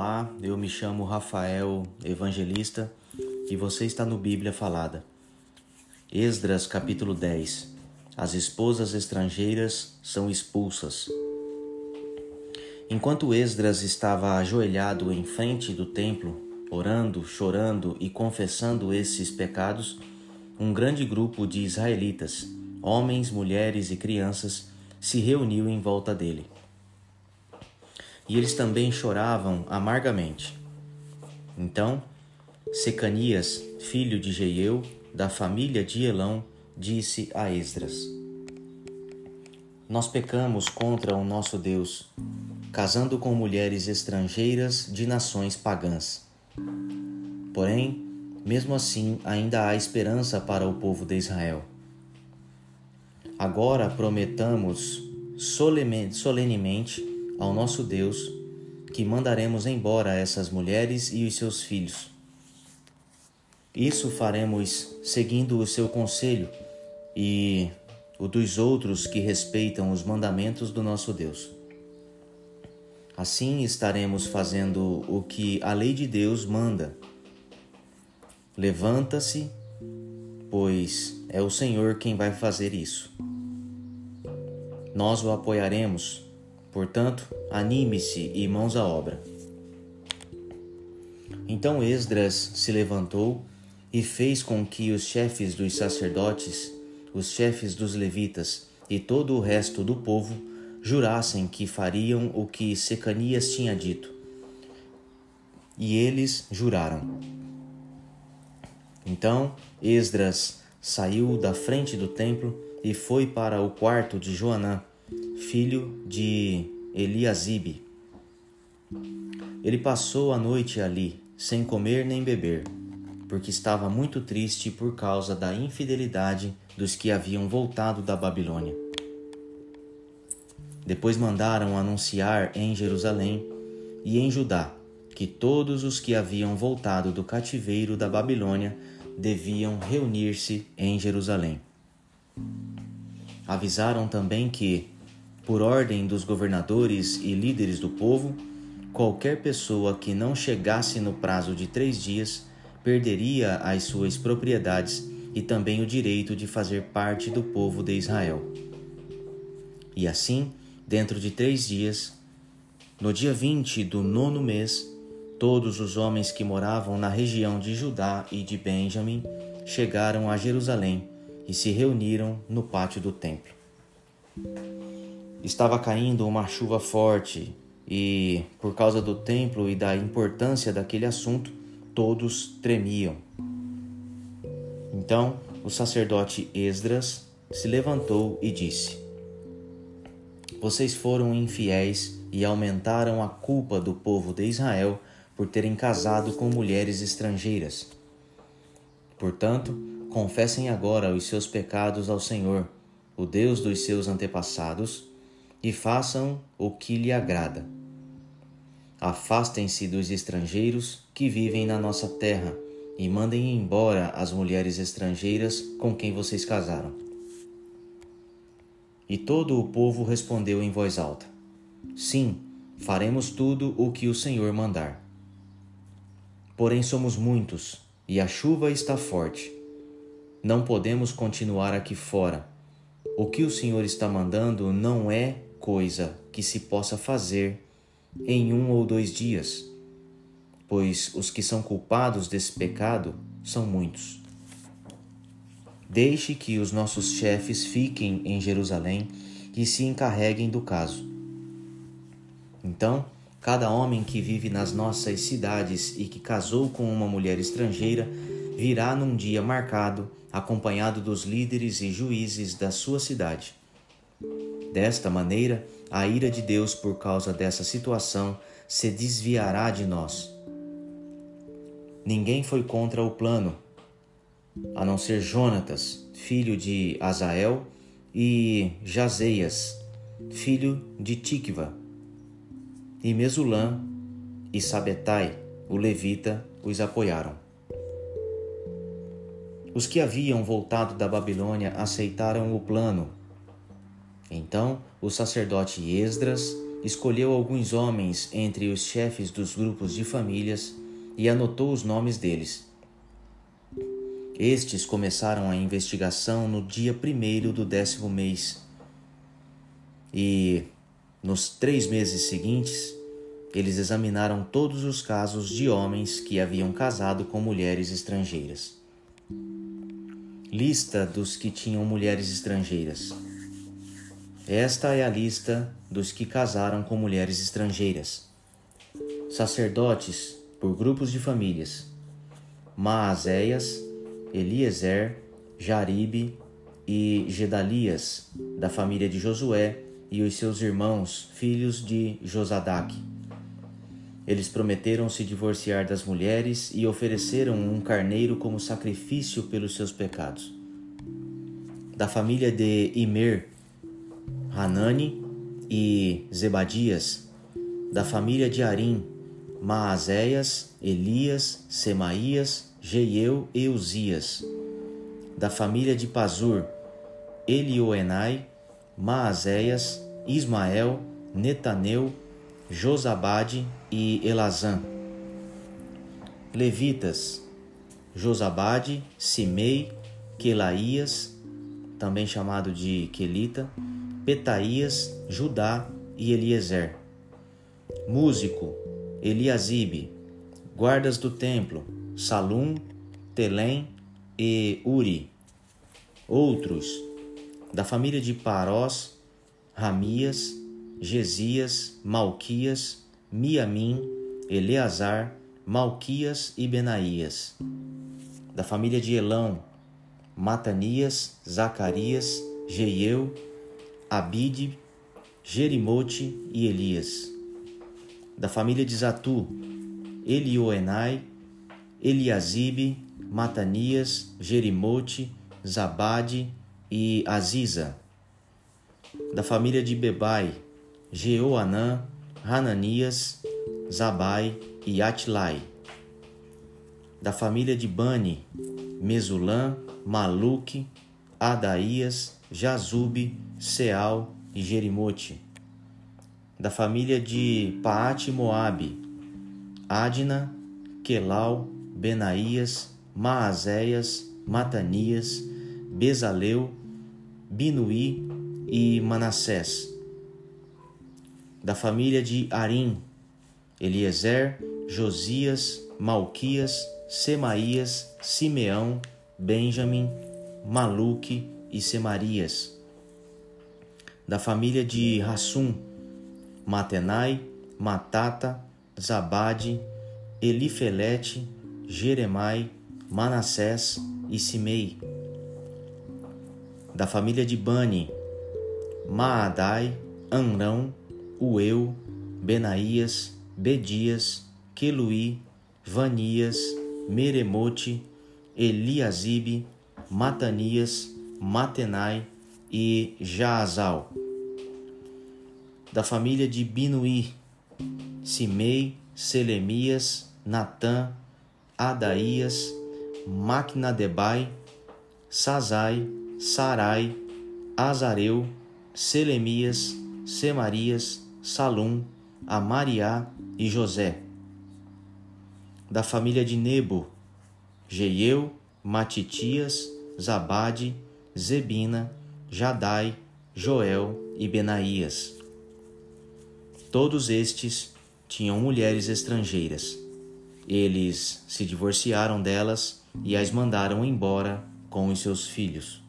Olá, eu me chamo Rafael Evangelista e você está no Bíblia Falada. Esdras capítulo 10 As esposas estrangeiras são expulsas. Enquanto Esdras estava ajoelhado em frente do templo, orando, chorando e confessando esses pecados, um grande grupo de israelitas, homens, mulheres e crianças, se reuniu em volta dele e eles também choravam amargamente. Então, Secanias, filho de Jeiel, da família de Elão, disse a Esdras: Nós pecamos contra o nosso Deus, casando com mulheres estrangeiras de nações pagãs. Porém, mesmo assim, ainda há esperança para o povo de Israel. Agora prometamos solenemente ao nosso Deus que mandaremos embora essas mulheres e os seus filhos. Isso faremos seguindo o seu conselho e o dos outros que respeitam os mandamentos do nosso Deus. Assim estaremos fazendo o que a lei de Deus manda. Levanta-se, pois é o Senhor quem vai fazer isso. Nós o apoiaremos Portanto, anime-se e mãos à obra. Então Esdras se levantou e fez com que os chefes dos sacerdotes, os chefes dos levitas e todo o resto do povo jurassem que fariam o que Secanias tinha dito. E eles juraram. Então Esdras saiu da frente do templo e foi para o quarto de Joanã, filho de Eliasibe. Ele passou a noite ali, sem comer nem beber, porque estava muito triste por causa da infidelidade dos que haviam voltado da Babilônia. Depois mandaram anunciar em Jerusalém e em Judá que todos os que haviam voltado do cativeiro da Babilônia deviam reunir-se em Jerusalém. Avisaram também que, por ordem dos governadores e líderes do povo, qualquer pessoa que não chegasse no prazo de três dias perderia as suas propriedades e também o direito de fazer parte do povo de Israel. E assim, dentro de três dias, no dia vinte do nono mês, todos os homens que moravam na região de Judá e de Benjamim chegaram a Jerusalém e se reuniram no pátio do templo. Estava caindo uma chuva forte e, por causa do templo e da importância daquele assunto, todos tremiam. Então o sacerdote Esdras se levantou e disse: Vocês foram infiéis e aumentaram a culpa do povo de Israel por terem casado com mulheres estrangeiras. Portanto, confessem agora os seus pecados ao Senhor, o Deus dos seus antepassados, e façam o que lhe agrada. Afastem-se dos estrangeiros que vivem na nossa terra e mandem embora as mulheres estrangeiras com quem vocês casaram. E todo o povo respondeu em voz alta: Sim, faremos tudo o que o Senhor mandar. Porém, somos muitos e a chuva está forte. Não podemos continuar aqui fora. O que o Senhor está mandando não é coisa que se possa fazer em um ou dois dias, pois os que são culpados desse pecado são muitos. Deixe que os nossos chefes fiquem em Jerusalém e se encarreguem do caso. Então, cada homem que vive nas nossas cidades e que casou com uma mulher estrangeira virá num dia marcado, acompanhado dos líderes e juízes da sua cidade. Desta maneira, a ira de Deus por causa dessa situação se desviará de nós. Ninguém foi contra o plano, a não ser Jonatas, filho de Azael, e Jazeias, filho de Tikva, e Mesulã e Sabetai, o levita, os apoiaram. Os que haviam voltado da Babilônia aceitaram o plano então o sacerdote Esdras escolheu alguns homens entre os chefes dos grupos de famílias e anotou os nomes deles. Estes começaram a investigação no dia primeiro do décimo mês. E, nos três meses seguintes, eles examinaram todos os casos de homens que haviam casado com mulheres estrangeiras. Lista dos que tinham mulheres estrangeiras. Esta é a lista dos que casaram com mulheres estrangeiras. Sacerdotes por grupos de famílias: Maazéias, Eliezer, Jaribe e Gedalias, da família de Josué, e os seus irmãos, filhos de Josadaque. Eles prometeram se divorciar das mulheres e ofereceram um carneiro como sacrifício pelos seus pecados. Da família de Imer, Hanani e Zebadias, da família de Arim, Maazéias, Elias, Semaías, Jeiel e Uzias. Da família de Pazur, Elioenai, Maazéias, Ismael, Netaneu, Josabade e Elazã. Levitas, Josabade, Simei, Quelaías, também chamado de Quelita, Petaías, Judá e Eliezer. Músico, Eliasibe. Guardas do templo, Salum, Telém e Uri. Outros, da família de Parós, Ramias, Gesias, Malquias, Miamim, Eleazar, Malquias e Benaías. Da família de Elão, Matanias, Zacarias, Jeiel, Abide, Jerimote e Elias. Da família de Zatu, Elioenai, Eliasibe, Matanias, Jerimote, Zabade e Aziza. Da família de Bebai, Jeoanã, Hananias, Zabai e Atlai. Da família de Bani, Mesulã, Maluque, Adaías, Jazube, Seal e Jerimote. Da família de Paate Moabe, Adna, Quelau, Benaías, Maazéias, Matanias, Bezaleu, Binuí e Manassés. Da família de Arim, Eliezer, Josias, Malquias, Semaías, Simeão, Benjamim, Maluque e Semarias. Da família de Rassum, Matenai, Matata, Zabade, Elifelete, Jeremai, Manassés e Simei. Da família de Bani, Maadai, Anrão, Ueu, Benaías, Bedias, Queluí, Vanias, Meremote, Eliasibe, Matanias, Matenai e Jaazal. Da família de Binuí, Simei, Selemias, Natã, Adaías, Macnadebai, Sazai, Sarai, Azareu, Selemias, Semarias, Salum, Amariá e José. Da família de Nebo, Jeiel, Matitias, Zabade, Zebina, Jadai, Joel e Benaías. Todos estes tinham mulheres estrangeiras. Eles se divorciaram delas e as mandaram embora com os seus filhos.